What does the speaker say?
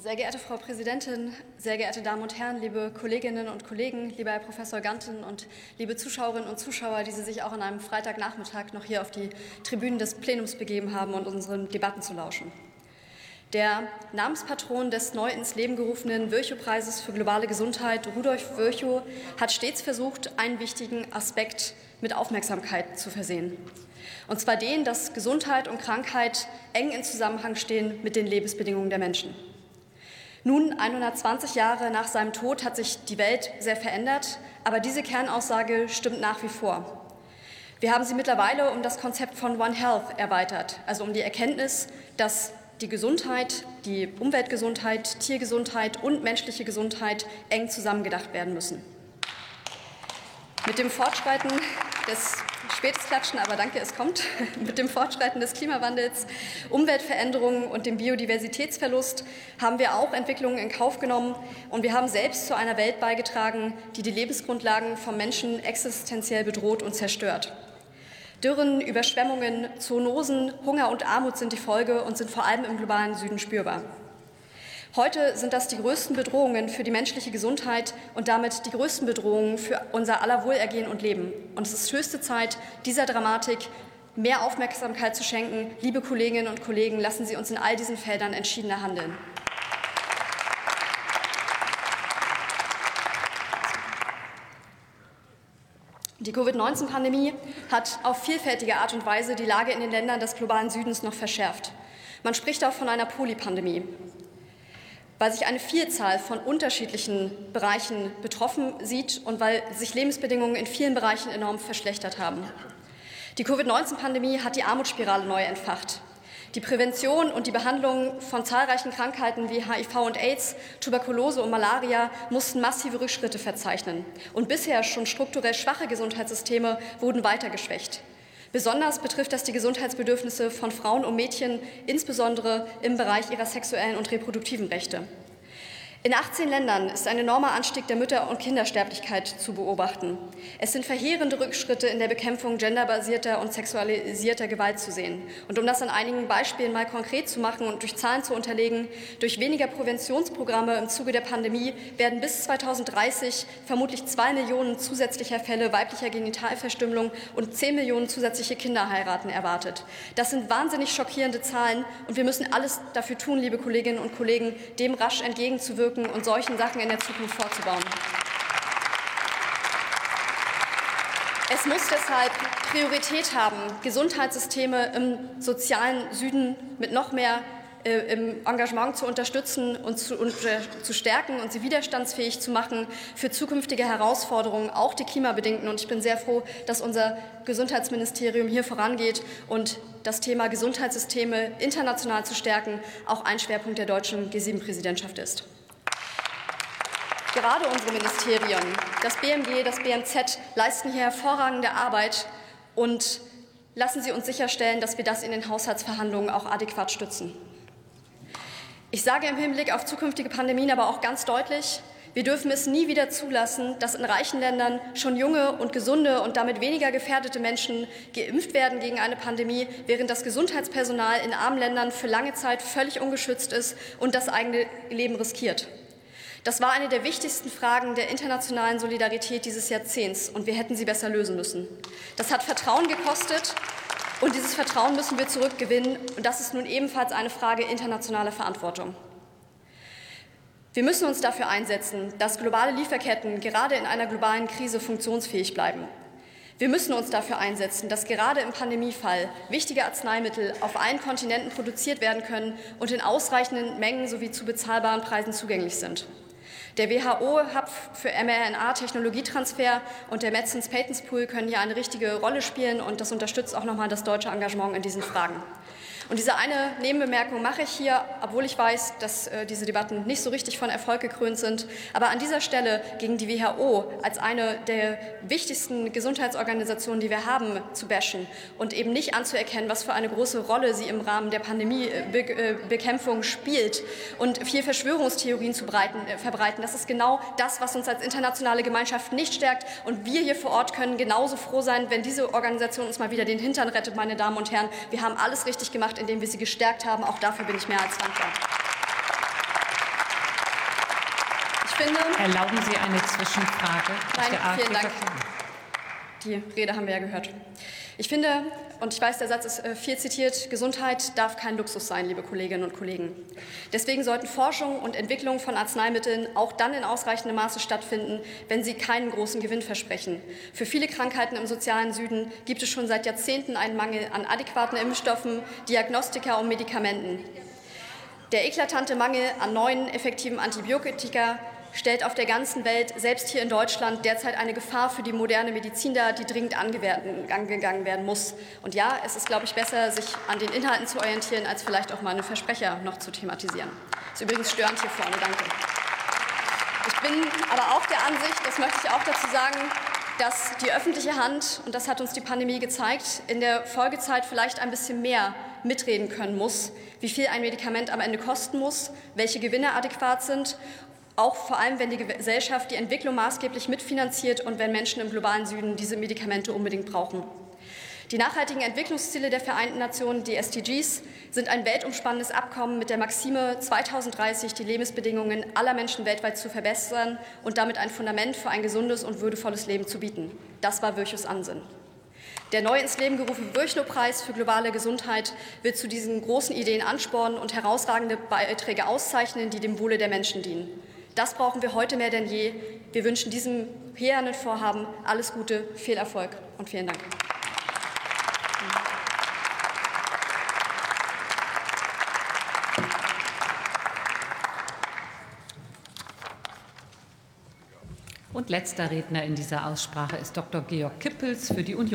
Sehr geehrte Frau Präsidentin, sehr geehrte Damen und Herren, liebe Kolleginnen und Kollegen, lieber Herr Professor Ganten und liebe Zuschauerinnen und Zuschauer, die Sie sich auch an einem Freitagnachmittag noch hier auf die Tribünen des Plenums begeben haben und unseren Debatten zu lauschen. Der Namenspatron des neu ins Leben gerufenen Virchow-Preises für globale Gesundheit, Rudolf Virchow, hat stets versucht, einen wichtigen Aspekt mit Aufmerksamkeit zu versehen. Und zwar den, dass Gesundheit und Krankheit eng in Zusammenhang stehen mit den Lebensbedingungen der Menschen. Nun, 120 Jahre nach seinem Tod, hat sich die Welt sehr verändert, aber diese Kernaussage stimmt nach wie vor. Wir haben sie mittlerweile um das Konzept von One Health erweitert, also um die Erkenntnis, dass die Gesundheit, die Umweltgesundheit, Tiergesundheit und menschliche Gesundheit eng zusammengedacht werden müssen. Mit dem Fortschreiten des spätes Klatschen, aber danke, es kommt. Mit dem Fortschreiten des Klimawandels, Umweltveränderungen und dem Biodiversitätsverlust haben wir auch Entwicklungen in Kauf genommen und wir haben selbst zu einer Welt beigetragen, die die Lebensgrundlagen vom Menschen existenziell bedroht und zerstört. Dürren, Überschwemmungen, Zoonosen, Hunger und Armut sind die Folge und sind vor allem im globalen Süden spürbar. Heute sind das die größten Bedrohungen für die menschliche Gesundheit und damit die größten Bedrohungen für unser aller Wohlergehen und Leben. Und es ist höchste Zeit, dieser Dramatik mehr Aufmerksamkeit zu schenken. Liebe Kolleginnen und Kollegen, lassen Sie uns in all diesen Feldern entschiedener handeln. Die Covid-19-Pandemie hat auf vielfältige Art und Weise die Lage in den Ländern des globalen Südens noch verschärft. Man spricht auch von einer Polypandemie weil sich eine Vielzahl von unterschiedlichen Bereichen betroffen sieht und weil sich Lebensbedingungen in vielen Bereichen enorm verschlechtert haben. Die Covid-19-Pandemie hat die Armutsspirale neu entfacht. Die Prävention und die Behandlung von zahlreichen Krankheiten wie HIV und AIDS, Tuberkulose und Malaria mussten massive Rückschritte verzeichnen. Und bisher schon strukturell schwache Gesundheitssysteme wurden weiter geschwächt. Besonders betrifft das die Gesundheitsbedürfnisse von Frauen und Mädchen, insbesondere im Bereich ihrer sexuellen und reproduktiven Rechte. In 18 Ländern ist ein enormer Anstieg der Mütter- und Kindersterblichkeit zu beobachten. Es sind verheerende Rückschritte in der Bekämpfung genderbasierter und sexualisierter Gewalt zu sehen. Und um das an einigen Beispielen mal konkret zu machen und durch Zahlen zu unterlegen, durch weniger Präventionsprogramme im Zuge der Pandemie werden bis 2030 vermutlich zwei Millionen zusätzlicher Fälle weiblicher Genitalverstümmelung und zehn Millionen zusätzliche Kinderheiraten erwartet. Das sind wahnsinnig schockierende Zahlen und wir müssen alles dafür tun, liebe Kolleginnen und Kollegen, dem rasch entgegenzuwirken mitzuwirken und solchen Sachen in der Zukunft vorzubauen. Es muss deshalb Priorität haben, Gesundheitssysteme im sozialen Süden mit noch mehr äh, im Engagement zu unterstützen und zu, und äh, zu, stärken und sie widerstandsfähig zu machen für zukünftige Herausforderungen, auch die klimabedingten. Und ich bin sehr froh, dass unser Gesundheitsministerium hier vorangeht und das Thema Gesundheitssysteme international zu stärken auch ein Schwerpunkt der deutschen G7-Präsidentschaft ist. Gerade unsere Ministerien, das BMG, das BMZ, leisten hier hervorragende Arbeit und lassen Sie uns sicherstellen, dass wir das in den Haushaltsverhandlungen auch adäquat stützen. Ich sage im Hinblick auf zukünftige Pandemien aber auch ganz deutlich, wir dürfen es nie wieder zulassen, dass in reichen Ländern schon junge und gesunde und damit weniger gefährdete Menschen geimpft werden gegen eine Pandemie, während das Gesundheitspersonal in armen Ländern für lange Zeit völlig ungeschützt ist und das eigene Leben riskiert. Das war eine der wichtigsten Fragen der internationalen Solidarität dieses Jahrzehnts, und wir hätten sie besser lösen müssen. Das hat Vertrauen gekostet, und dieses Vertrauen müssen wir zurückgewinnen, und das ist nun ebenfalls eine Frage internationaler Verantwortung. Wir müssen uns dafür einsetzen, dass globale Lieferketten gerade in einer globalen Krise funktionsfähig bleiben. Wir müssen uns dafür einsetzen, dass gerade im Pandemiefall wichtige Arzneimittel auf allen Kontinenten produziert werden können und in ausreichenden Mengen sowie zu bezahlbaren Preisen zugänglich sind. Der WHO-Hub für mRNA-Technologietransfer und der Medicines Patents Pool können hier eine richtige Rolle spielen und das unterstützt auch nochmal das deutsche Engagement in diesen Fragen. Und diese eine Nebenbemerkung mache ich hier, obwohl ich weiß, dass äh, diese Debatten nicht so richtig von Erfolg gekrönt sind. Aber an dieser Stelle gegen die WHO als eine der wichtigsten Gesundheitsorganisationen, die wir haben, zu bashen und eben nicht anzuerkennen, was für eine große Rolle sie im Rahmen der Pandemiebekämpfung spielt und vier Verschwörungstheorien zu breiten, äh, verbreiten. Das ist genau das, was uns als internationale Gemeinschaft nicht stärkt. Und wir hier vor Ort können genauso froh sein, wenn diese Organisation uns mal wieder den Hintern rettet, meine Damen und Herren. Wir haben alles richtig gemacht indem wir sie gestärkt haben. Auch dafür bin ich mehr als dankbar. Ich finde. Erlauben Sie eine Zwischenfrage? Nein, vielen Dank. Die Rede haben wir ja gehört. Ich finde, und ich weiß, der Satz ist äh, viel zitiert, Gesundheit darf kein Luxus sein, liebe Kolleginnen und Kollegen. Deswegen sollten Forschung und Entwicklung von Arzneimitteln auch dann in ausreichendem Maße stattfinden, wenn sie keinen großen Gewinn versprechen. Für viele Krankheiten im sozialen Süden gibt es schon seit Jahrzehnten einen Mangel an adäquaten Impfstoffen, Diagnostika und Medikamenten. Der eklatante Mangel an neuen, effektiven Antibiotika stellt auf der ganzen Welt, selbst hier in Deutschland, derzeit eine Gefahr für die moderne Medizin dar, die dringend angegangen werden muss. Und ja, es ist, glaube ich, besser, sich an den Inhalten zu orientieren, als vielleicht auch mal einen Versprecher noch zu thematisieren. Das ist übrigens störend hier vorne. Danke. Ich bin aber auch der Ansicht, das möchte ich auch dazu sagen, dass die öffentliche Hand, und das hat uns die Pandemie gezeigt, in der Folgezeit vielleicht ein bisschen mehr mitreden können muss, wie viel ein Medikament am Ende kosten muss, welche Gewinne adäquat sind auch vor allem, wenn die Gesellschaft die Entwicklung maßgeblich mitfinanziert und wenn Menschen im globalen Süden diese Medikamente unbedingt brauchen. Die nachhaltigen Entwicklungsziele der Vereinten Nationen, die SDGs, sind ein weltumspannendes Abkommen mit der Maxime, 2030 die Lebensbedingungen aller Menschen weltweit zu verbessern und damit ein Fundament für ein gesundes und würdevolles Leben zu bieten. Das war Virchows Ansinn. Der neu ins Leben gerufene Virchow-Preis für globale Gesundheit wird zu diesen großen Ideen anspornen und herausragende Beiträge auszeichnen, die dem Wohle der Menschen dienen. Das brauchen wir heute mehr denn je. Wir wünschen diesem hehrenden Vorhaben alles Gute, viel Erfolg und vielen Dank. Und letzter Redner in dieser Aussprache ist Dr. Georg Kippels für die Union.